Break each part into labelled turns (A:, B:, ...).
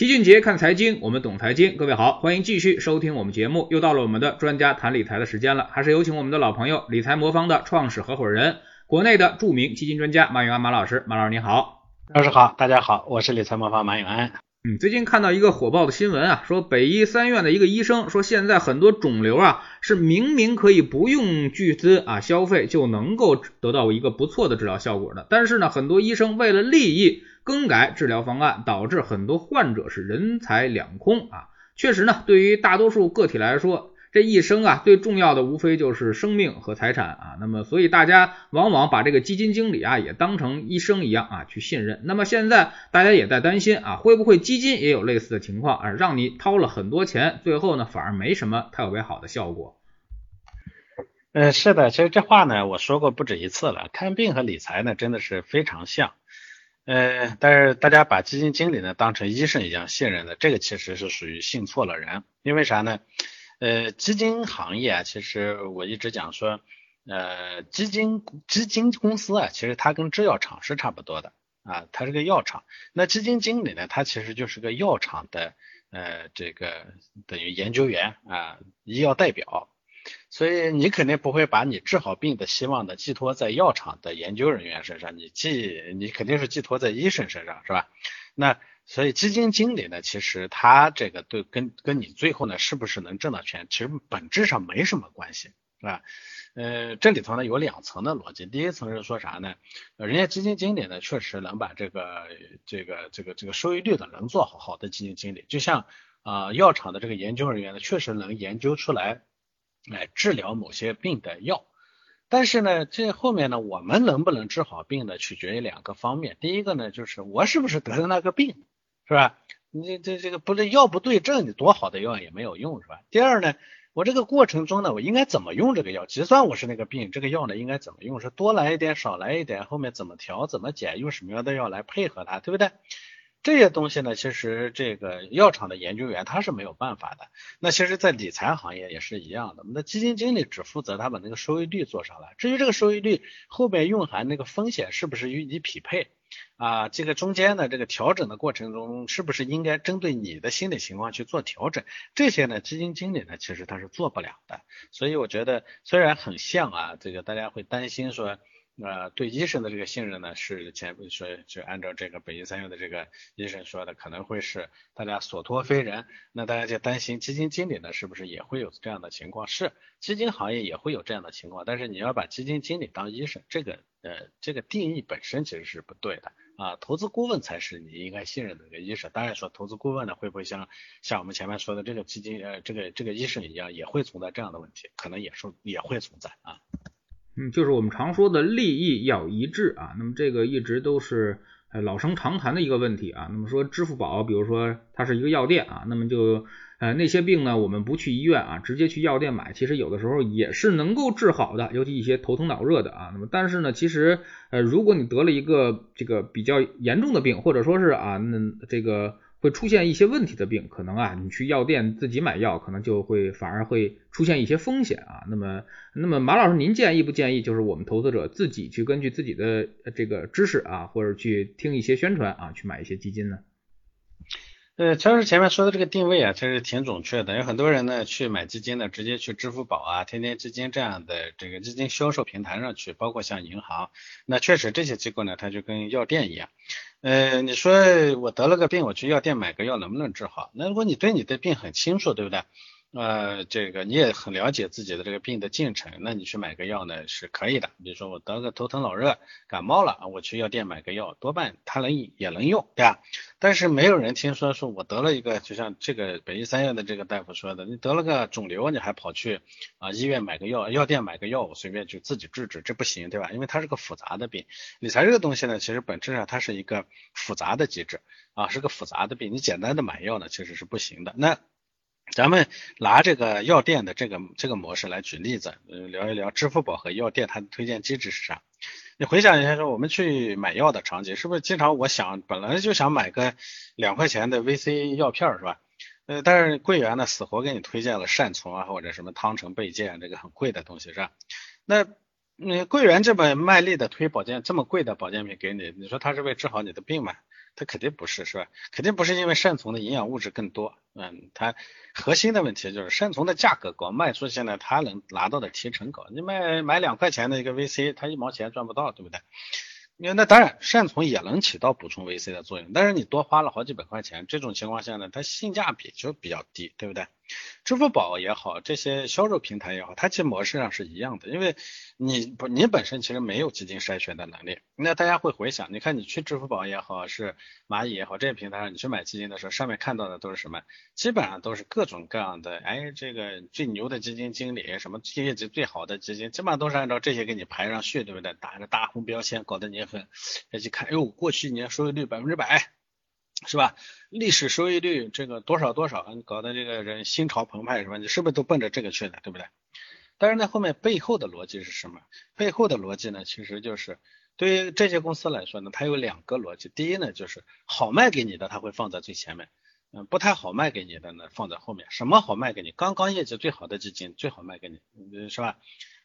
A: 齐俊杰看财经，我们懂财经。各位好，欢迎继续收听我们节目。又到了我们的专家谈理财的时间了，还是有请我们的老朋友理财魔方的创始合伙人，国内的著名基金专家马永安马老师。马老师你好，
B: 老师好，大家好，我是理财魔方马永安。
A: 嗯，最近看到一个火爆的新闻啊，说北医三院的一个医生说，现在很多肿瘤啊是明明可以不用巨资啊消费就能够得到一个不错的治疗效果的，但是呢，很多医生为了利益更改治疗方案，导致很多患者是人财两空啊。确实呢，对于大多数个体来说，这一生啊，最重要的无非就是生命和财产啊。那么，所以大家往往把这个基金经理啊，也当成医生一样啊去信任。那么现在大家也在担心啊，会不会基金也有类似的情况啊，让你掏了很多钱，最后呢反而没什么特别好的效果？
B: 呃，是的，其实这话呢我说过不止一次了。看病和理财呢真的是非常像。呃，但是大家把基金经理呢当成医生一样信任的，这个其实是属于信错了人。因为啥呢？呃，基金行业啊，其实我一直讲说，呃，基金基金公司啊，其实它跟制药厂是差不多的啊，它是个药厂。那基金经理呢，他其实就是个药厂的呃这个等于研究员啊，医药代表。所以你肯定不会把你治好病的希望呢寄托在药厂的研究人员身上，你寄你肯定是寄托在医生身上，是吧？那。所以基金经理呢，其实他这个对跟跟你最后呢是不是能挣到钱，其实本质上没什么关系，是吧？呃，这里头呢有两层的逻辑，第一层是说啥呢？人家基金经理呢确实能把这个这个这个这个收益率的能做好好的基金经理，就像啊药厂的这个研究人员呢确实能研究出来来治疗某些病的药，但是呢这后面呢我们能不能治好病呢取决于两个方面，第一个呢就是我是不是得的那个病。是吧？你这这个不是药不对症，你多好的药也没有用，是吧？第二呢，我这个过程中呢，我应该怎么用这个药？就算我是那个病，这个药呢应该怎么用？是多来一点，少来一点？后面怎么调，怎么减？用什么样的药来配合它，对不对？这些东西呢，其实这个药厂的研究员他是没有办法的。那其实，在理财行业也是一样的。那基金经理只负责他把那个收益率做上来，至于这个收益率后面蕴含那个风险是不是与你匹配？啊，这个中间的这个调整的过程中，是不是应该针对你的心理情况去做调整？这些呢，基金经理呢，其实他是做不了的。所以我觉得，虽然很像啊，这个大家会担心说。呃，对医生的这个信任呢，是前说就按照这个北医三院的这个医生说的，可能会是大家所托非人。那大家就担心基金经理呢，是不是也会有这样的情况？是，基金行业也会有这样的情况。但是你要把基金经理当医生，这个呃这个定义本身其实是不对的啊。投资顾问才是你应该信任的一个医生。当然说投资顾问呢，会不会像像我们前面说的这个基金呃这个这个医生一样，也会存在这样的问题？可能也是也会存在啊。
A: 嗯，就是我们常说的利益要一致啊，那么这个一直都是呃老生常谈的一个问题啊。那么说支付宝，比如说它是一个药店啊，那么就呃那些病呢，我们不去医院啊，直接去药店买，其实有的时候也是能够治好的，尤其一些头疼脑热的啊。那么但是呢，其实呃如果你得了一个这个比较严重的病，或者说是啊那这个。会出现一些问题的病，可能啊，你去药店自己买药，可能就会反而会出现一些风险啊。那么，那么马老师，您建议不建议，就是我们投资者自己去根据自己的这个知识啊，或者去听一些宣传啊，去买一些基金呢？
B: 呃，乔老师前面说的这个定位啊，其实挺准确的。有很多人呢去买基金呢，直接去支付宝啊、天天基金这样的这个基金销售平台上去，包括像银行，那确实这些机构呢，它就跟药店一样。呃，你说我得了个病，我去药店买个药能不能治好？那如果你对你的病很清楚，对不对？呃，这个你也很了解自己的这个病的进程，那你去买个药呢是可以的。比如说我得个头疼脑热、感冒了啊，我去药店买个药，多半它能也能用，对吧？但是没有人听说说我得了一个，就像这个北医三院的这个大夫说的，你得了个肿瘤，你还跑去啊医院买个药，药店买个药，我随便就自己治治，这不行，对吧？因为它是个复杂的病，理财这个东西呢，其实本质上它是一个复杂的机制啊，是个复杂的病，你简单的买药呢其实是不行的。那咱们拿这个药店的这个这个模式来举例子，呃，聊一聊支付宝和药店它的推荐机制是啥？你回想一下，说我们去买药的场景，是不是经常我想本来就想买个两块钱的 VC 药片是吧？呃，但是柜员呢死活给你推荐了善存啊或者什么汤臣倍健这个很贵的东西是吧？那那，柜员这么卖力的推保健这么贵的保健品给你，你说他是为治好你的病吗？它肯定不是，是吧？肯定不是因为善存的营养物质更多，嗯，它核心的问题就是善存的价格高，卖出现在，它能拿到的提成高。你卖买两块钱的一个 VC，它一毛钱赚不到，对不对？那那当然，善存也能起到补充 VC 的作用，但是你多花了好几百块钱，这种情况下呢，它性价比就比较低，对不对？支付宝也好，这些销售平台也好，它其实模式上是一样的，因为你不你本身其实没有基金筛选的能力。那大家会回想，你看你去支付宝也好，是蚂蚁也好，这些平台上你去买基金的时候，上面看到的都是什么？基本上都是各种各样的，哎，这个最牛的基金经理，什么业绩最好的基金，基本上都是按照这些给你排上去，对不对？打着大红标签，搞得你很，一看，哎呦，过去一年收益率百分之百。是吧？历史收益率这个多少多少，搞得这个人心潮澎湃，是吧？你是不是都奔着这个去的，对不对？但是呢，后面背后的逻辑是什么？背后的逻辑呢，其实就是对于这些公司来说呢，它有两个逻辑。第一呢，就是好卖给你的，它会放在最前面；嗯，不太好卖给你的呢，放在后面。什么好卖给你？刚刚业绩最好的基金最好卖给你，是吧？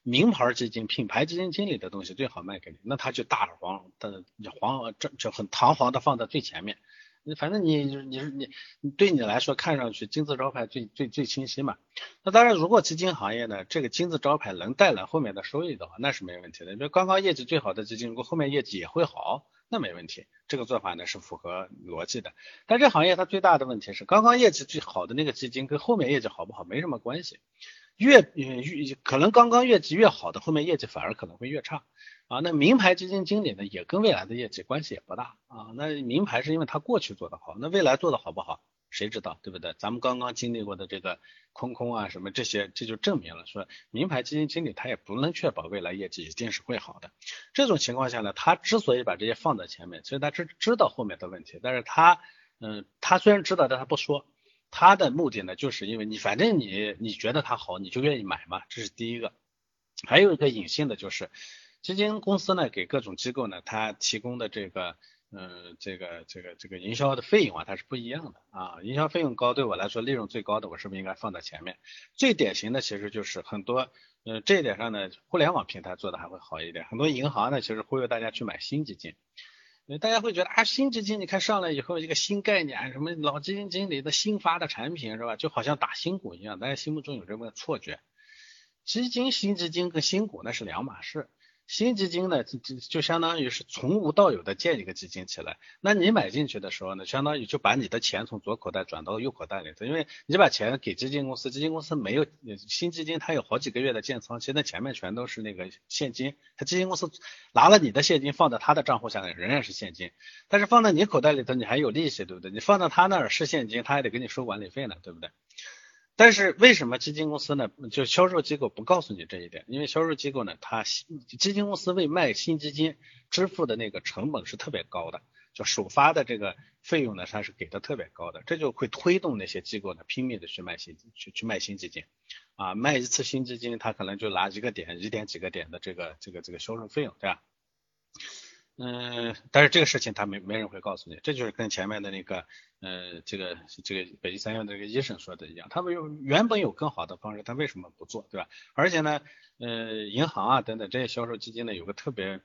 B: 名牌基金、品牌基金经理的东西最好卖给你，那他就大黄的黄，这就很堂皇的放在最前面。你反正你你是你对你来说看上去金字招牌最最最清晰嘛？那当然，如果基金行业呢，这个金字招牌能带来后面的收益的话，那是没问题的。比刚刚业绩最好的基金，如果后面业绩也会好，那没问题。这个做法呢是符合逻辑的。但这行业它最大的问题是，刚刚业绩最好的那个基金跟后面业绩好不好没什么关系。越越可能刚刚业绩越好的，后面业绩反而可能会越差啊。那名牌基金经理呢，也跟未来的业绩关系也不大啊。那名牌是因为他过去做的好，那未来做的好不好，谁知道，对不对？咱们刚刚经历过的这个空空啊什么这些，这就证明了说，名牌基金经理他也不能确保未来业绩一定是会好的。这种情况下呢，他之所以把这些放在前面，其实他知知道后面的问题，但是他嗯，他虽然知道，但他不说。他的目的呢，就是因为你反正你你觉得它好，你就愿意买嘛，这是第一个。还有一个隐性的就是，基金公司呢给各种机构呢，它提供的这个，嗯，这个这个这个营销的费用啊，它是不一样的啊。营销费用高，对我来说利润最高的，我是不是应该放在前面？最典型的其实就是很多，嗯，这一点上呢，互联网平台做的还会好一点。很多银行呢，其实忽悠大家去买新基金。大家会觉得啊，新基金你看上来以后一个新概念，什么老基金经理的新发的产品是吧？就好像打新股一样，大家心目中有这么个错觉。基金新基金跟新股那是两码事。新基金呢，就就就相当于是从无到有的建一个基金起来。那你买进去的时候呢，相当于就把你的钱从左口袋转到右口袋里头，因为你把钱给基金公司，基金公司没有新基金，它有好几个月的建仓期，那前面全都是那个现金。它基金公司拿了你的现金放在他的账户下，仍然是现金。但是放在你口袋里头，你还有利息，对不对？你放到他那儿是现金，他还得给你收管理费呢，对不对？但是为什么基金公司呢？就销售机构不告诉你这一点？因为销售机构呢，它基金公司为卖新基金支付的那个成本是特别高的，就首发的这个费用呢，它是给的特别高的，这就会推动那些机构呢拼命的去卖新去去卖新基金啊，卖一次新基金，它可能就拿一个点一点几个点的这个这个这个销售费用，对吧？嗯，但是这个事情他没没人会告诉你，这就是跟前面的那个，呃，这个这个北京三院的这个医生说的一样，他们有原本有更好的方式，他为什么不做，对吧？而且呢，呃，银行啊等等这些销售基金呢，有个特别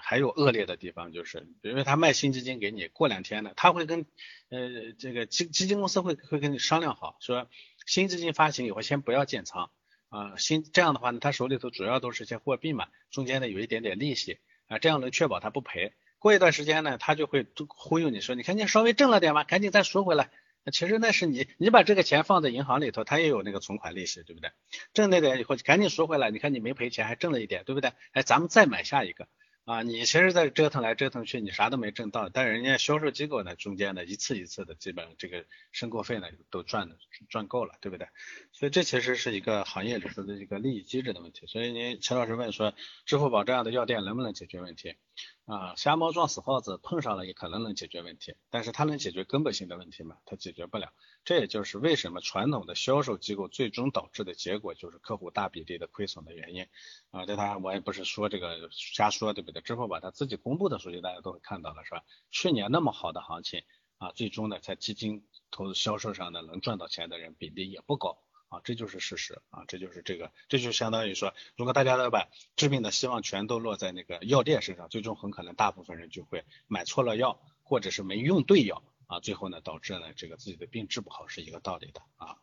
B: 还有恶劣的地方，就是因为他卖新基金给你，过两天呢，他会跟呃这个基基金公司会会跟你商量好，说新基金发行以后先不要建仓啊，新这样的话呢，他手里头主要都是些货币嘛，中间呢有一点点利息。啊，这样能确保他不赔。过一段时间呢，他就会忽悠你说，你看你稍微挣了点吧，赶紧再赎回来。其实那是你，你把这个钱放在银行里头，它也有那个存款利息，对不对？挣那点以后赶紧赎回来，你看你没赔钱，还挣了一点，对不对？哎，咱们再买下一个。啊，你其实在折腾来折腾去，你啥都没挣到，但人家销售机构呢，中间呢一次一次的，基本这个申购费呢都赚的赚够了，对不对？所以这其实是一个行业里头的一个利益机制的问题。所以您陈老师问说，支付宝这样的药店能不能解决问题？啊，瞎猫撞死耗子，碰上了也可能能解决问题，但是它能解决根本性的问题吗？它解决不了。这也就是为什么传统的销售机构最终导致的结果就是客户大比例的亏损的原因。啊，这他我也不是说这个瞎说，对不对？支付宝它自己公布的数据大家都会看到了，是吧？去年那么好的行情啊，最终呢在基金投资销售上呢能赚到钱的人比例也不高。啊，这就是事实啊，这就是这个，这就相当于说，如果大家都把治病的希望全都落在那个药店身上，最终很可能大部分人就会买错了药。或者是没用对药啊，最后呢导致呢这个自己的病治不好是一个道理的啊。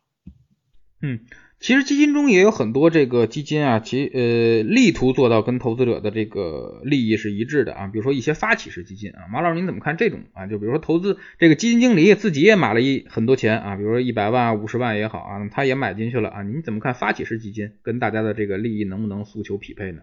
A: 嗯，其实基金中也有很多这个基金啊，其呃力图做到跟投资者的这个利益是一致的啊，比如说一些发起式基金啊，马老师您怎么看这种啊？就比如说投资这个基金经理自己也买了一很多钱啊，比如说一百万、五十万也好啊，他也买进去了啊，您怎么看发起式基金跟大家的这个利益能不能诉求匹配呢？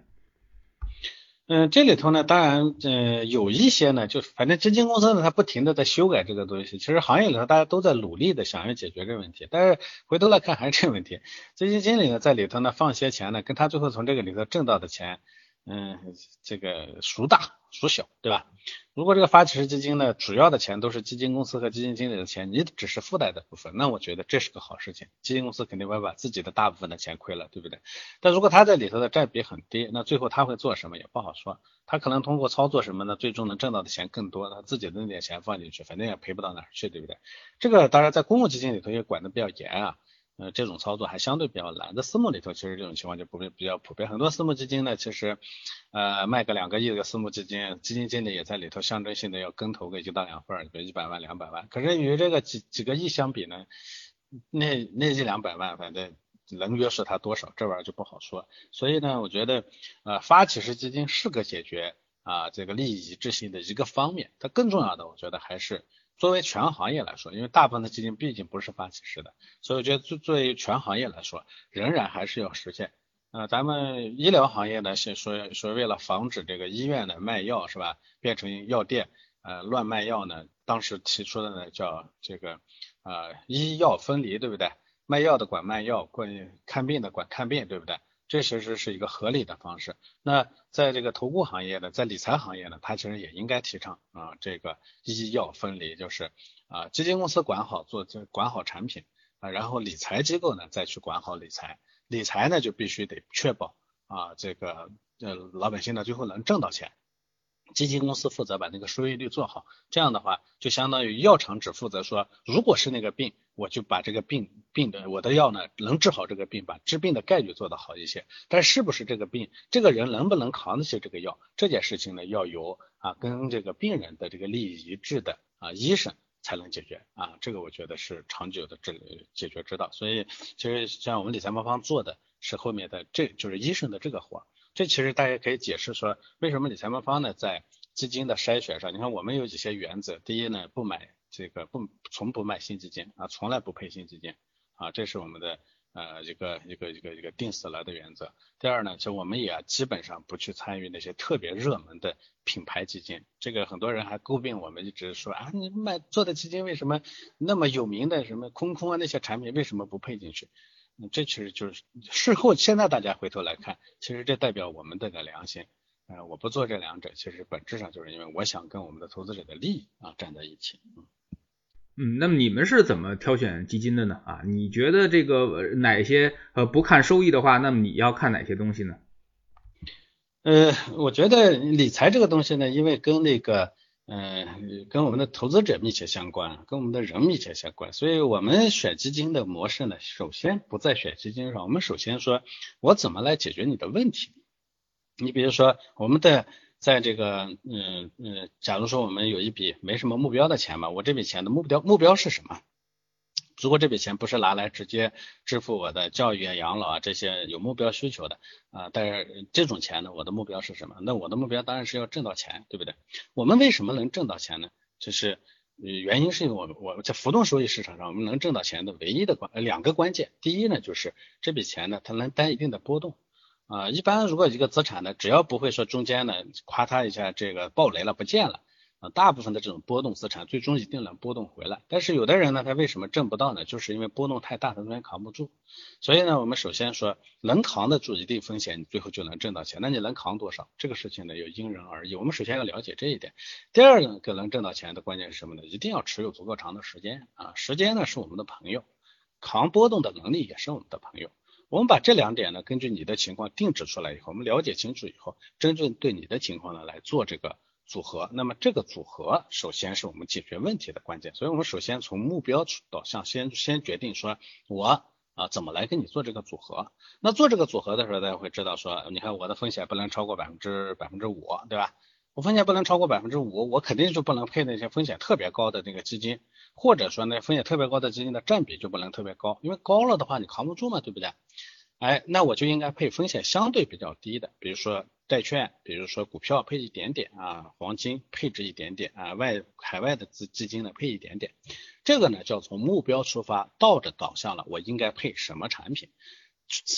B: 嗯，这里头呢，当然，嗯，有一些呢，就是反正基金公司呢，它不停的在修改这个东西。其实行业里头大家都在努力的想要解决这个问题，但是回头来看还是这个问题。基金经理呢，在里头呢放些钱呢，跟他最后从这个里头挣到的钱。嗯，这个孰大孰小，对吧？如果这个发起式基金呢，主要的钱都是基金公司和基金经理的钱，你只是附带的部分，那我觉得这是个好事情。基金公司肯定会把自己的大部分的钱亏了，对不对？但如果他在里头的占比很低，那最后他会做什么也不好说。他可能通过操作什么呢，最终能挣到的钱更多，他自己的那点钱放进去，反正也赔不到哪儿去，对不对？这个当然在公募基金里头也管的比较严啊。呃，这种操作还相对比较难。在私募里头，其实这种情况就不比较普遍。很多私募基金呢，其实呃卖个两个亿的私募基金，基金经理也在里头象征性的要跟投个一到两份，比如一百万、两百万。可是与这个几几个亿相比呢，那那一两百万，反正能约束他多少，这玩意儿就不好说。所以呢，我觉得呃发起式基金是个解决啊这个利益一致性的一个方面。它更重要的，我觉得还是。作为全行业来说，因为大部分的基金毕竟不是发起式的，所以我觉得作作为全行业来说，仍然还是要实现。呃，咱们医疗行业呢，是说说为了防止这个医院的卖药是吧，变成药店呃乱卖药呢，当时提出的呢叫这个呃医药分离，对不对？卖药的管卖药，管看病的管看病，对不对？这其实是一个合理的方式。那在这个投顾行业呢，在理财行业呢，它其实也应该提倡啊，这个医药分离，就是啊，基金公司管好做这管好产品啊，然后理财机构呢再去管好理财。理财呢就必须得确保啊，这个呃老百姓呢最后能挣到钱。基金公司负责把那个收益率做好，这样的话就相当于药厂只负责说，如果是那个病，我就把这个病病的我的药呢能治好这个病，把治病的概率做得好一些。但是不是这个病，这个人能不能扛得起这个药，这件事情呢要由啊跟这个病人的这个利益一致的啊医生才能解决啊，这个我觉得是长久的治解决之道。所以其实像我们理财魔方做的是后面的这就是医生的这个活。这其实大家可以解释说，为什么理财魔方呢，在基金的筛选上，你看我们有几些原则。第一呢，不买这个不从不卖新基金啊，从来不配新基金啊，这是我们的呃一个一个一个一个定死了的原则。第二呢，就我们也基本上不去参与那些特别热门的品牌基金。这个很多人还诟病我们，一直说啊，你卖做的基金为什么那么有名的什么空空啊那些产品为什么不配进去？这其实就是事后，现在大家回头来看，其实这代表我们这个良心。呃，我不做这两者，其实本质上就是因为我想跟我们的投资者的利益啊站在一起。
A: 嗯，那么你们是怎么挑选基金的呢？啊，你觉得这个哪些呃不看收益的话，那么你要看哪些东西呢？
B: 呃，我觉得理财这个东西呢，因为跟那个。呃，跟我们的投资者密切相关，跟我们的人密切相关，所以我们选基金的模式呢，首先不在选基金上，我们首先说，我怎么来解决你的问题？你比如说，我们的在这个，嗯嗯，假如说我们有一笔没什么目标的钱嘛，我这笔钱的目标目标是什么？如果这笔钱不是拿来直接支付我的教育啊、养老啊这些有目标需求的啊，但是这种钱呢，我的目标是什么？那我的目标当然是要挣到钱，对不对？我们为什么能挣到钱呢？就是原因是因为我我在浮动收益市场上，我们能挣到钱的唯一的关两个关键，第一呢，就是这笔钱呢，它能担一定的波动啊。一般如果一个资产呢，只要不会说中间呢夸它一下这个暴雷了不见了。啊大部分的这种波动资产最终一定能波动回来，但是有的人呢，他为什么挣不到呢？就是因为波动太大，他中间扛不住。所以呢，我们首先说，能扛得住一定风险，你最后就能挣到钱。那你能扛多少？这个事情呢，有因人而异。我们首先要了解这一点。第二个能挣到钱的关键是什么呢？一定要持有足够长的时间啊，时间呢是我们的朋友，扛波动的能力也是我们的朋友。我们把这两点呢，根据你的情况定制出来以后，我们了解清楚以后，真正对你的情况呢来做这个。组合，那么这个组合首先是我们解决问题的关键，所以我们首先从目标导向先先决定说，我啊怎么来跟你做这个组合？那做这个组合的时候，大家会知道说，你看我的风险不能超过百分之百分之五，对吧？我风险不能超过百分之五，我肯定就不能配那些风险特别高的那个基金，或者说那风险特别高的基金的占比就不能特别高，因为高了的话你扛不住嘛，对不对？哎，那我就应该配风险相对比较低的，比如说债券，比如说股票配一点点啊，黄金配置一点点啊，外海外的资基金呢配一点点，这个呢叫从目标出发，倒着导向了，我应该配什么产品，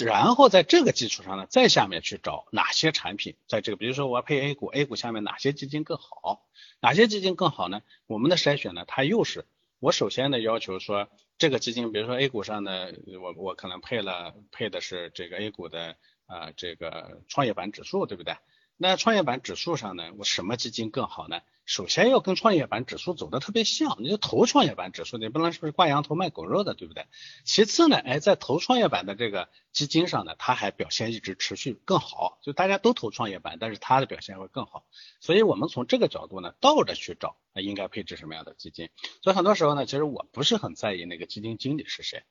B: 然后在这个基础上呢，再下面去找哪些产品，在这个比如说我要配 A 股，A 股下面哪些基金更好，哪些基金更好呢？我们的筛选呢，它又是我首先的要求说。这个基金，比如说 A 股上呢，我我可能配了配的是这个 A 股的啊这个创业板指数，对不对？那创业板指数上呢，我什么基金更好呢？首先要跟创业板指数走的特别像，你就投创业板指数，你不能是不是挂羊头卖狗肉的，对不对？其次呢，哎，在投创业板的这个基金上呢，它还表现一直持续更好，就大家都投创业板，但是它的表现会更好。所以我们从这个角度呢，倒着去找，应该配置什么样的基金。所以很多时候呢，其实我不是很在意那个基金经理是谁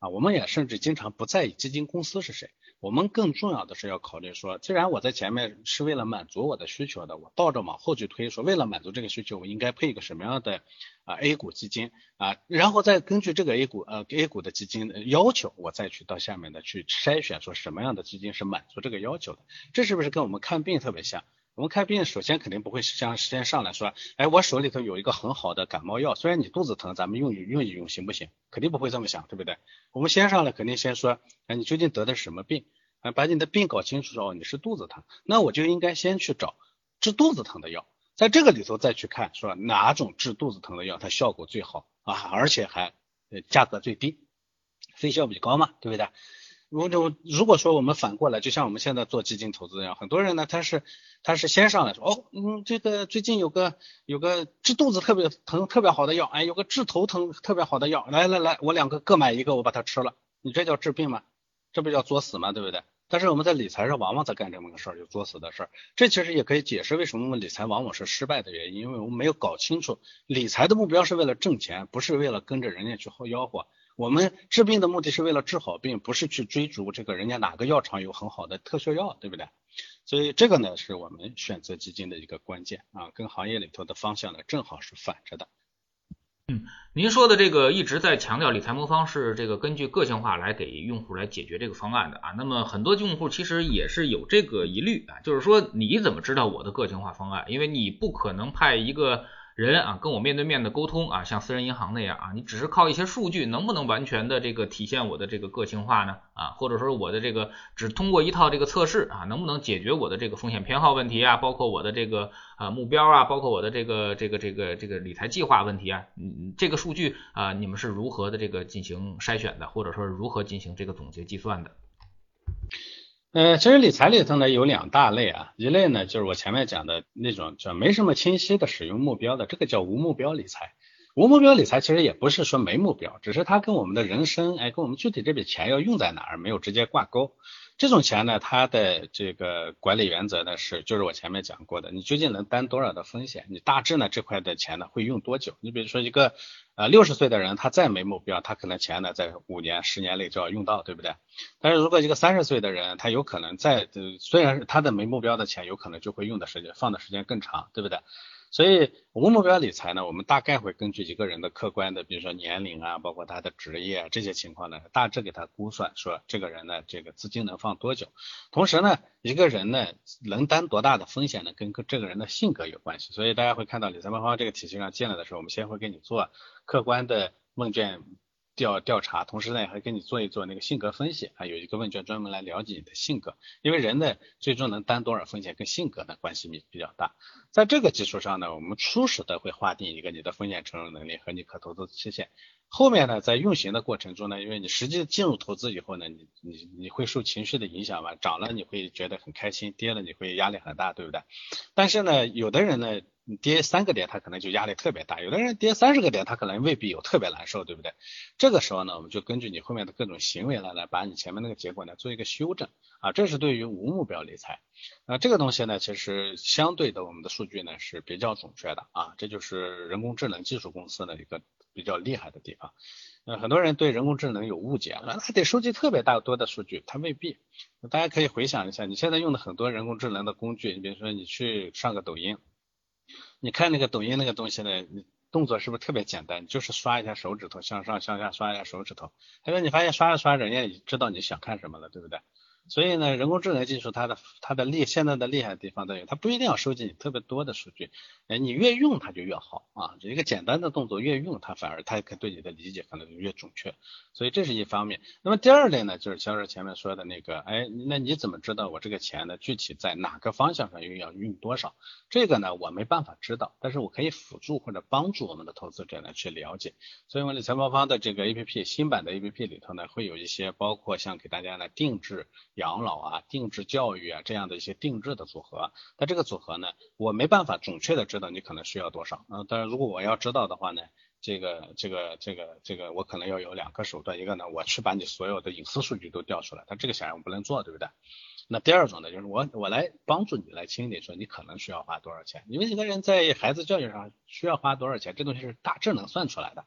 B: 啊，我们也甚至经常不在意基金公司是谁。我们更重要的是要考虑说，既然我在前面是为了满足我的需求的，我倒着往后去推，说为了满足这个需求，我应该配一个什么样的啊 A 股基金啊，然后再根据这个 A 股呃 A 股的基金要求，我再去到下面的去筛选，说什么样的基金是满足这个要求的，这是不是跟我们看病特别像？我们看病首先肯定不会像先上来说，哎，我手里头有一个很好的感冒药，虽然你肚子疼，咱们用一用一用行不行？肯定不会这么想，对不对？我们先上来肯定先说，哎，你究竟得的是什么病？啊，把你的病搞清楚之后，你是肚子疼，那我就应该先去找治肚子疼的药，在这个里头再去看，说哪种治肚子疼的药它效果最好啊，而且还呃价格最低，费效比高嘛，对不对？如果如果说我们反过来，就像我们现在做基金投资一样，很多人呢他是他是先上来说，哦，嗯，这个最近有个有个治肚子特别疼特别好的药，哎，有个治头疼特别好的药，来来来，我两个各买一个，我把它吃了，你这叫治病吗？这不叫作死吗？对不对？但是我们在理财上往往在干这么个事儿，就作死的事儿。这其实也可以解释为什么我们理财往往是失败的原因，因为我们没有搞清楚理财的目标是为了挣钱，不是为了跟着人家去薅吆喝。我们治病的目的是为了治好病，不是去追逐这个人家哪个药厂有很好的特效药，对不对？所以这个呢是我们选择基金的一个关键啊，跟行业里头的方向呢正好是反着的。
A: 嗯，您说的这个一直在强调理财魔方是这个根据个性化来给用户来解决这个方案的啊。那么很多用户其实也是有这个疑虑啊，就是说你怎么知道我的个性化方案？因为你不可能派一个。人啊，跟我面对面的沟通啊，像私人银行那样啊，你只是靠一些数据，能不能完全的这个体现我的这个个性化呢？啊，或者说我的这个只通过一套这个测试啊，能不能解决我的这个风险偏好问题啊？包括我的这个啊目标啊，包括我的这个这个这个这个理财计划问题啊？嗯，这个数据啊，你们是如何的这个进行筛选的，或者说如何进行这个总结计算的？
B: 呃，其实理财里头呢有两大类啊，一类呢就是我前面讲的那种叫没什么清晰的使用目标的，这个叫无目标理财。无目标理财其实也不是说没目标，只是它跟我们的人生，哎，跟我们具体这笔钱要用在哪儿没有直接挂钩。这种钱呢，它的这个管理原则呢是，就是我前面讲过的，你究竟能担多少的风险？你大致呢这块的钱呢会用多久？你比如说一个呃六十岁的人，他再没目标，他可能钱呢在五年、十年内就要用到，对不对？但是如果一个三十岁的人，他有可能在虽然他的没目标的钱，有可能就会用的时间放的时间更长，对不对？所以无目标理财呢，我们大概会根据一个人的客观的，比如说年龄啊，包括他的职业这些情况呢，大致给他估算说这个人呢，这个资金能放多久。同时呢，一个人呢能担多大的风险呢，跟这个人的性格有关系。所以大家会看到理财魔方这个体系上进来的时候，我们先会给你做客观的问卷。调调查，同时呢，也会给你做一做那个性格分析啊，有一个问卷专门来了解你的性格，因为人呢最终能担多少风险跟性格呢关系比比较大。在这个基础上呢，我们初始的会划定一个你的风险承受能力和你可投资期限。后面呢，在运行的过程中呢，因为你实际进入投资以后呢，你你你会受情绪的影响嘛，涨了你会觉得很开心，跌了你会压力很大，对不对？但是呢，有的人呢，你跌三个点他可能就压力特别大，有的人跌三十个点他可能未必有特别难受，对不对？这个时候呢，我们就根据你后面的各种行为来来把你前面那个结果呢做一个修正啊，这是对于无目标理财。那这个东西呢，其实相对的我们的数据呢是比较准确的啊，这就是人工智能技术公司的一个。比较厉害的地方，呃，很多人对人工智能有误解，那得收集特别大多的数据，他未必。大家可以回想一下，你现在用的很多人工智能的工具，你比如说你去上个抖音你看那个抖音那个东西呢，你动作是不是特别简单？就是刷一下手指头，向上向下刷一下手指头。他说你发现刷着刷着，人家知道你想看什么了，对不对？所以呢，人工智能技术它的它的厉现在的厉害的地方在于，它不一定要收集你特别多的数据，哎，你越用它就越好啊。一个简单的动作越用它反而它可对你的理解可能就越准确。所以这是一方面。那么第二类呢，就是销售前面说的那个，哎，那你怎么知道我这个钱呢具体在哪个方向上又要运多少？这个呢我没办法知道，但是我可以辅助或者帮助我们的投资者呢去了解。所以我理财魔方的这个 A P P 新版的 A P P 里头呢会有一些包括像给大家呢定制。养老啊，定制教育啊，这样的一些定制的组合，那这个组合呢，我没办法准确的知道你可能需要多少啊。当然，如果我要知道的话呢，这个这个这个这个，我可能要有两个手段，一个呢，我去把你所有的隐私数据都调出来，但这个显然我不能做，对不对？那第二种呢，就是我我来帮助你来清理，说你可能需要花多少钱，因为一个人在孩子教育上需要花多少钱，这东西是大致能算出来的。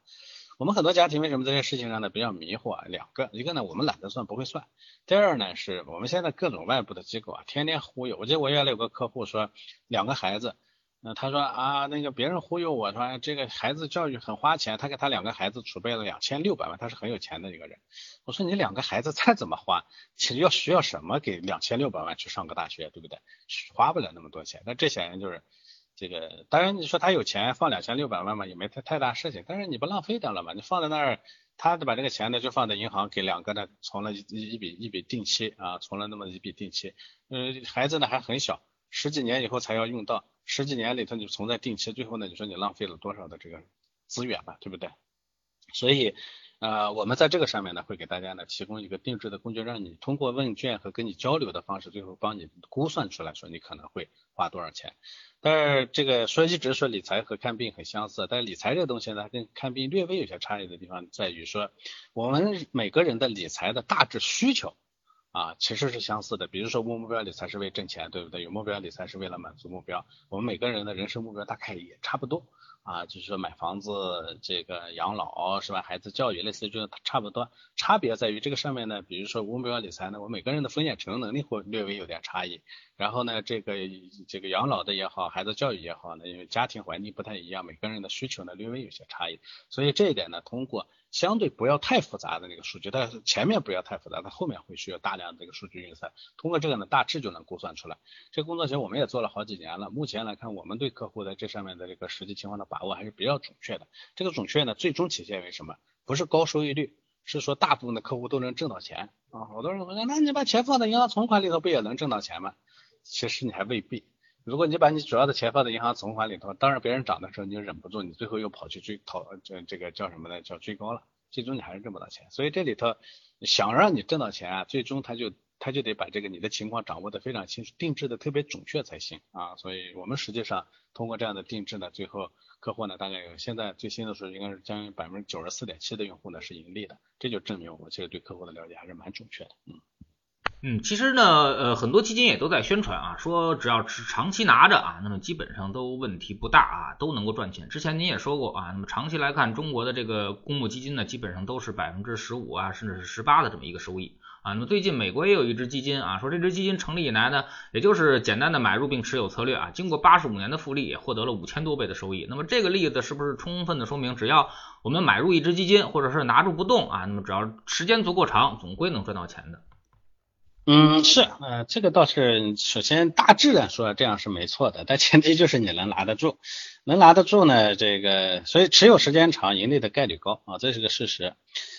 B: 我们很多家庭为什么在这事情上呢比较迷惑啊？两个，一个呢我们懒得算不会算，第二呢是我们现在各种外部的机构啊天天忽悠。我记得我原来有个客户说两个孩子，那他说啊那个别人忽悠我说这个孩子教育很花钱，他给他两个孩子储备了两千六百万，他是很有钱的一个人。我说你两个孩子再怎么花，其实要需要什么给两千六百万去上个大学，对不对？花不了那么多钱。那这显然就是。这个当然你说他有钱放两千六百万嘛，也没太太大事情，但是你不浪费掉了嘛？你放在那儿，他把这个钱呢就放在银行，给两个呢存了一一笔一笔定期啊，存了那么一笔定期。嗯，孩子呢还很小，十几年以后才要用到，十几年里头你存在定期，最后呢你说你浪费了多少的这个资源吧，对不对？所以。呃，我们在这个上面呢，会给大家呢提供一个定制的工具，让你通过问卷和跟你交流的方式，最后帮你估算出来，说你可能会花多少钱。但是这个说一直说理财和看病很相似，但是理财这个东西呢，跟看病略微有些差异的地方在于说，我们每个人的理财的大致需求啊，其实是相似的。比如说无目标理财是为挣钱，对不对？有目标理财是为了满足目标。我们每个人的人生目标大概也差不多。啊，就是说买房子，这个养老是吧？孩子教育类似，就差不多。差别在于这个上面呢，比如说无目标理财呢，我每个人的风险承受能力会略微有点差异。然后呢，这个这个养老的也好，孩子教育也好呢，因为家庭环境不太一样，每个人的需求呢略微有些差异。所以这一点呢，通过。相对不要太复杂的那个数据，但是前面不要太复杂，它后面会需要大量的这个数据运算。通过这个呢，大致就能估算出来。这个工作其实我们也做了好几年了。目前来看，我们对客户在这上面的这个实际情况的把握还是比较准确的。这个准确呢，最终体现为什么？不是高收益率，是说大部分的客户都能挣到钱啊。好多人说，那你把钱放在银行存款里头，不也能挣到钱吗？其实你还未必。如果你把你主要的钱放在银行存款里头，当然别人涨的时候你就忍不住，你最后又跑去追讨这这个叫什么呢？叫追高了，最终你还是挣不到钱。所以这里头想让你挣到钱啊，最终他就他就得把这个你的情况掌握的非常清楚，定制的特别准确才行啊。所以我们实际上通过这样的定制呢，最后客户呢大概有现在最新的数据应该是将近百分之九十四点七的用户呢是盈利的，这就证明我们其实对客户的了解还是蛮准确的，嗯。
A: 嗯，其实呢，呃，很多基金也都在宣传啊，说只要持长期拿着啊，那么基本上都问题不大啊，都能够赚钱。之前您也说过啊，那么长期来看，中国的这个公募基金呢，基本上都是百分之十五啊，甚至是十八的这么一个收益啊。那么最近美国也有一只基金啊，说这只基金成立以来呢，也就是简单的买入并持有策略啊，经过八十五年的复利，也获得了五千多倍的收益。那么这个例子是不是充分的说明，只要我们买入一只基金，或者是拿住不动啊，那么只要时间足够长，总归能赚到钱的？
B: 嗯，是，呃，这个倒是，首先大致来说这样是没错的，但前提就是你能拿得住，能拿得住呢，这个，所以持有时间长，盈利的概率高啊，这是个事实。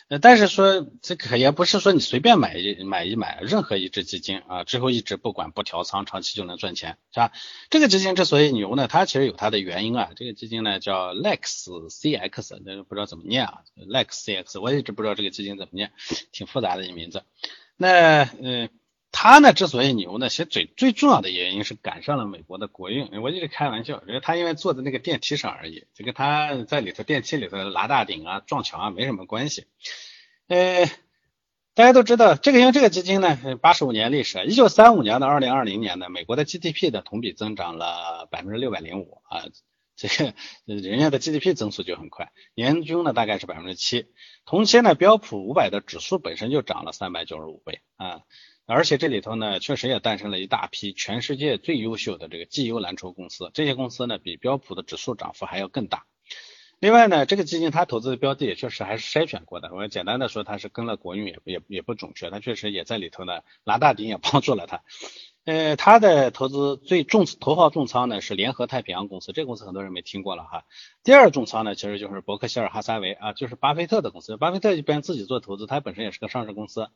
B: 呃，但是说这个也不是说你随便买一买一买任何一只基金啊，之后一直不管不调仓，长期就能赚钱，是吧？这个基金之所以牛呢，它其实有它的原因啊。这个基金呢叫 Lex CX，那不知道怎么念啊，Lex CX，我一直不知道这个基金怎么念，挺复杂的一名字。那嗯，他呢之所以牛呢，其实最最重要的原因是赶上了美国的国运。我就是开玩笑，因为他因为坐在那个电梯上而已，这跟他在里头电梯里头拉大顶啊、撞墙啊没什么关系。呃，大家都知道这个，因为这个基金呢，八十五年历史，一九三五年到二零二零年呢，美国的 GDP 的同比增长了百分之六百零五啊。这个人家的 GDP 增速就很快，年均呢大概是百分之七。同期呢标普五百的指数本身就涨了三百九十五倍啊，而且这里头呢，确实也诞生了一大批全世界最优秀的这个绩优蓝筹公司，这些公司呢，比标普的指数涨幅还要更大。另外呢，这个基金它投资的标的也确实还是筛选过的。我简单的说，它是跟了国运也也也不准确，它确实也在里头呢，拿大顶也帮助了它。呃，他的投资最重头号重仓呢是联合太平洋公司，这个公司很多人没听过了哈。第二重仓呢其实就是伯克希尔哈撒韦啊，就是巴菲特的公司。巴菲特一般自己做投资，他本身也是个上市公司。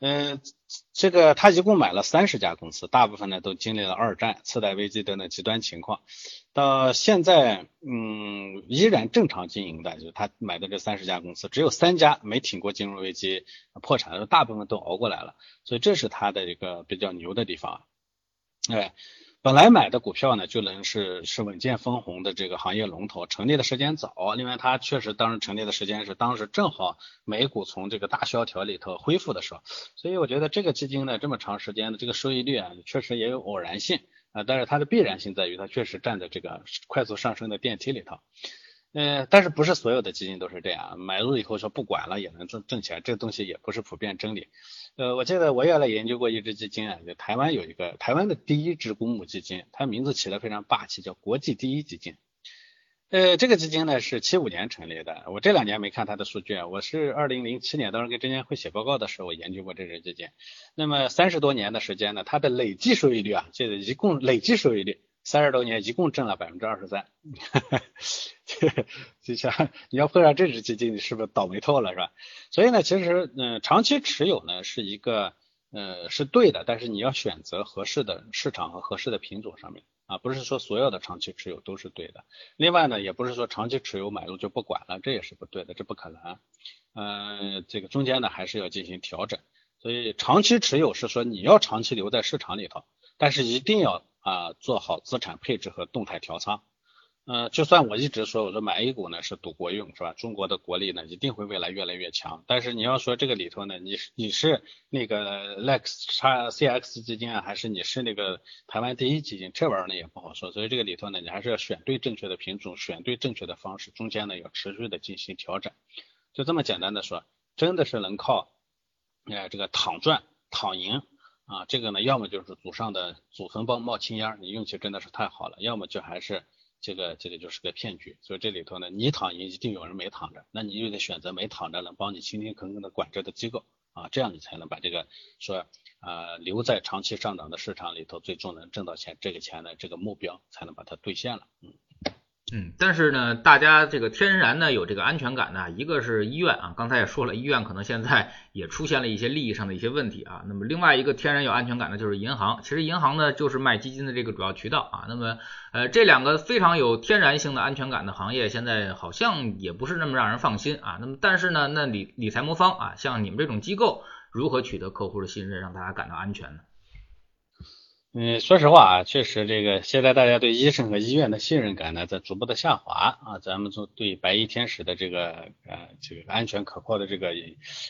B: 嗯，这个他一共买了三十家公司，大部分呢都经历了二战、次贷危机等等极端情况，到现在嗯依然正常经营的，就是他买的这三十家公司，只有三家没挺过金融危机破产，大部分都熬过来了，所以这是他的一个比较牛的地方，哎。本来买的股票呢，就能是是稳健分红的这个行业龙头，成立的时间早，另外它确实当时成立的时间是当时正好美股从这个大萧条里头恢复的时候，所以我觉得这个基金呢这么长时间的这个收益率啊，确实也有偶然性。啊，但是它的必然性在于它确实站在这个快速上升的电梯里头。嗯，但是不是所有的基金都是这样，买入以后说不管了也能挣挣钱，这个东西也不是普遍真理。呃，我记得我原来研究过一只基金啊，就台湾有一个台湾的第一只公募基金，它名字起的非常霸气，叫国际第一基金。呃，这个基金呢是七五年成立的，我这两年没看它的数据啊，我是二零零七年当时给证监会写报告的时候，我研究过这只基金。那么三十多年的时间呢，它的累计收益率啊，这个一共累计收益率。三十多年一共挣了百分之二十三，就像你要碰上这只基金，你是不是倒霉透了是吧？所以呢，其实嗯，长期持有呢是一个呃是对的，但是你要选择合适的市场和合适的品种上面啊，不是说所有的长期持有都是对的。另外呢，也不是说长期持有买入就不管了，这也是不对的，这不可能。嗯，这个中间呢还是要进行调整。所以长期持有是说你要长期留在市场里头，但是一定要。啊，做好资产配置和动态调仓。嗯，就算我一直说，我说买 A 股呢是赌国用，是吧？中国的国力呢一定会未来越来越强。但是你要说这个里头呢，你你是那个 Lex 叉 CX 基金啊，还是你是那个台湾第一基金，这玩意儿呢也不好说。所以这个里头呢，你还是要选对正确的品种，选对正确的方式，中间呢要持续的进行调整。就这么简单的说，真的是能靠哎这个躺赚躺赢。啊，这个呢，要么就是祖上的祖坟帮冒青烟，你运气真的是太好了；要么就还是这个这个就是个骗局。所以这里头呢，你躺赢一定有人没躺着，那你就得选择没躺着能帮你勤勤恳恳的管着的机构啊，这样你才能把这个说啊留在长期上涨的市场里头，最终能挣到钱，这个钱呢这个目标才能把它兑现了，嗯。
A: 嗯，但是呢，大家这个天然呢有这个安全感呢，一个是医院啊，刚才也说了，医院可能现在也出现了一些利益上的一些问题啊。那么另外一个天然有安全感的就是银行，其实银行呢就是卖基金的这个主要渠道啊。那么呃这两个非常有天然性的安全感的行业，现在好像也不是那么让人放心啊。那么但是呢，那理理财魔方啊，像你们这种机构，如何取得客户的信任，让大家感到安全呢？
B: 嗯，说实话啊，确实这个现在大家对医生和医院的信任感呢在逐步的下滑啊，咱们做对白衣天使的这个呃这个安全可靠的这个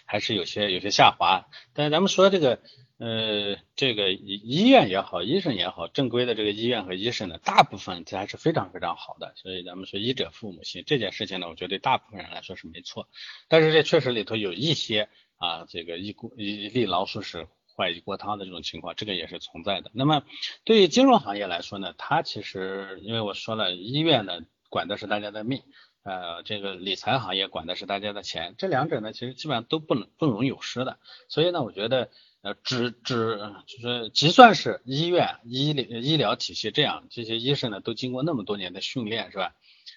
B: 还是有些有些下滑。但是咱们说这个呃这个医院也好，医生也好，正规的这个医院和医生呢，大部分这还是非常非常好的。所以咱们说医者父母心这件事情呢，我觉得对大部分人来说是没错。但是这确实里头有一些啊这个一股一粒老鼠屎。坏一锅汤的这种情况，这个也是存在的。那么对于金融行业来说呢，它其实因为我说了，医院呢管的是大家的命，呃，这个理财行业管的是大家的钱，这两者呢其实基本上都不能不容有失的。所以呢，我觉得呃，只只就是即算是医院医疗医疗体系这样，这些医生呢都经过那么多年的训练，是吧？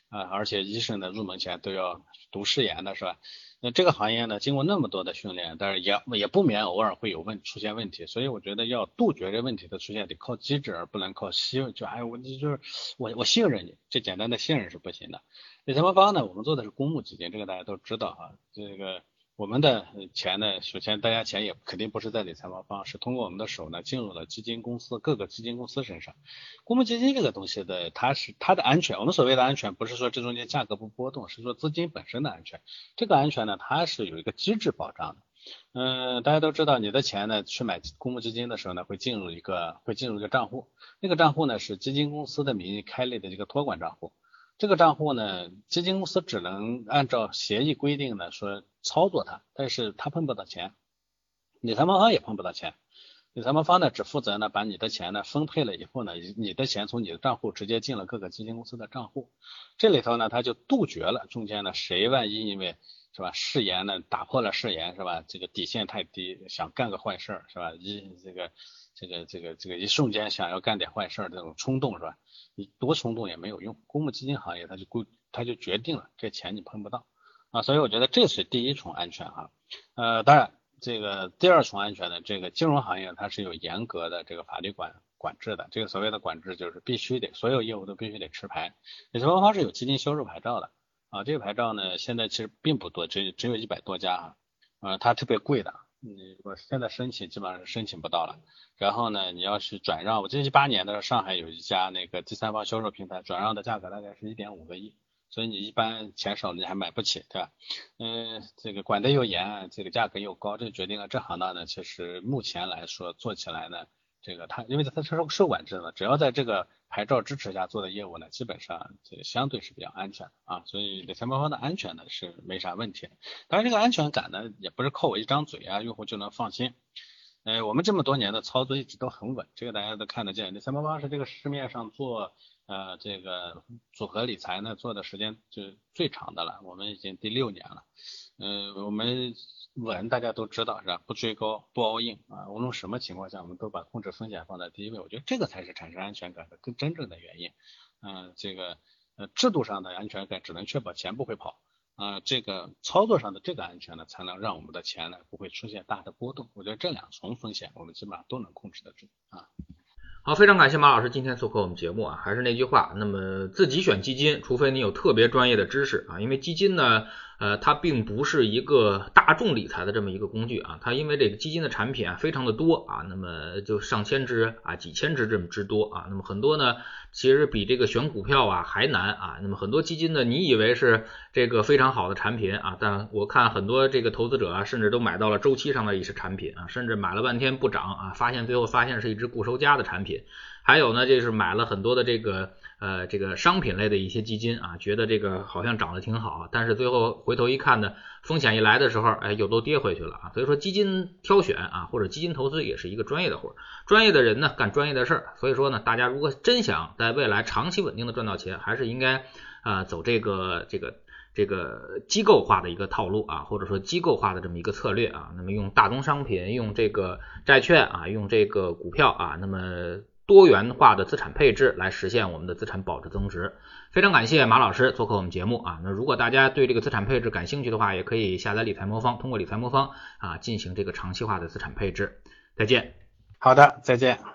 B: 啊，而且医生呢入门前都要读誓言的，是吧？那这个行业呢，经过那么多的训练，但是也也不免偶尔会有问出现问题，所以我觉得要杜绝这问题的出现，得靠机制，而不能靠信就哎我就是我我信任你，这简单的信任是不行的。那什么方呢，我们做的是公募基金，这个大家都知道哈，这个。我们的钱呢，首先大家钱也肯定不是在理财魔方，是通过我们的手呢进入了基金公司各个基金公司身上。公募基金这个东西的，它是它的安全，我们所谓的安全不是说这中间价格不波动，是说资金本身的安全。这个安全呢，它是有一个机制保障的。嗯，大家都知道，你的钱呢去买公募基金的时候呢，会进入一个会进入一个账户，那个账户呢是基金公司的名义开立的一个托管账户。这个账户呢，基金公司只能按照协议规定呢说操作它，但是它碰不到钱。理财魔方也碰不到钱。理财魔方呢，只负责呢把你的钱呢分配了以后呢，你的钱从你的账户直接进了各个基金公司的账户，这里头呢，它就杜绝了中间呢谁万一因为是吧誓言呢打破了誓言是吧，这个底线太低，想干个坏事儿是吧，一这个这个这个这个一瞬间想要干点坏事儿这种冲动是吧，你多冲动也没有用，公募基金行业它就规它就决定了这钱你碰不到啊，所以我觉得这是第一重安全哈，呃，当然。这个第二重安全呢这个金融行业，它是有严格的这个法律管管制的。这个所谓的管制就是必须得所有业务都必须得持牌。理财魔方是有基金销售牌照的啊，这个牌照呢现在其实并不多，只只有一百多家啊，呃，它特别贵的，你我现在申请基本上是申请不到了。然后呢，你要是转让，我记得一八年的时候上海有一家那个第三方销售平台，转让的价格大概是一点五个亿。所以你一般钱少你还买不起，对吧？嗯，这个管得又严，这个价格又高，这决定了这行当呢，其实目前来说做起来呢，这个它因为它是受管制的，只要在这个牌照支持下做的业务呢，基本上这个相对是比较安全的啊。所以理财魔方的安全呢是没啥问题的。当然这个安全感呢也不是靠我一张嘴啊，用户就能放心。呃，我们这么多年的操作一直都很稳，这个大家都看得见。理财魔方是这个市面上做。呃，这个组合理财呢，做的时间就最长的了，我们已经第六年了。嗯，我们稳，大家都知道是吧？不追高，不 all in 啊，无论什么情况下，我们都把控制风险放在第一位。我觉得这个才是产生安全感的更真正的原因。嗯，这个呃制度上的安全感只能确保钱不会跑啊，这个操作上的这个安全呢，才能让我们的钱呢不会出现大的波动。我觉得这两重风险，我们基本上都能控制得住啊。
A: 好，非常感谢马老师今天做客我们节目啊，还是那句话，那么自己选基金，除非你有特别专业的知识啊，因为基金呢。呃，它并不是一个大众理财的这么一个工具啊，它因为这个基金的产品啊非常的多啊，那么就上千只啊几千只这么之多啊，那么很多呢其实比这个选股票啊还难啊，那么很多基金呢你以为是这个非常好的产品啊，但我看很多这个投资者啊甚至都买到了周期上的一些产品啊，甚至买了半天不涨啊，发现最后发现是一只固收加的产品，还有呢就是买了很多的这个。呃，这个商品类的一些基金啊，觉得这个好像涨得挺好，但是最后回头一看呢，风险一来的时候，哎，又都跌回去了啊。所以说基金挑选啊，或者基金投资也是一个专业的活儿，专业的人呢干专业的事儿。所以说呢，大家如果真想在未来长期稳定的赚到钱，还是应该啊走这个这个这个机构化的一个套路啊，或者说机构化的这么一个策略啊。那么用大宗商品，用这个债券啊，用这个股票啊，那么。多元化的资产配置来实现我们的资产保值增值。非常感谢马老师做客我们节目啊。那如果大家对这个资产配置感兴趣的话，也可以下载理财魔方，通过理财魔方啊进行这个长期化的资产配置。再见。
B: 好的，再见。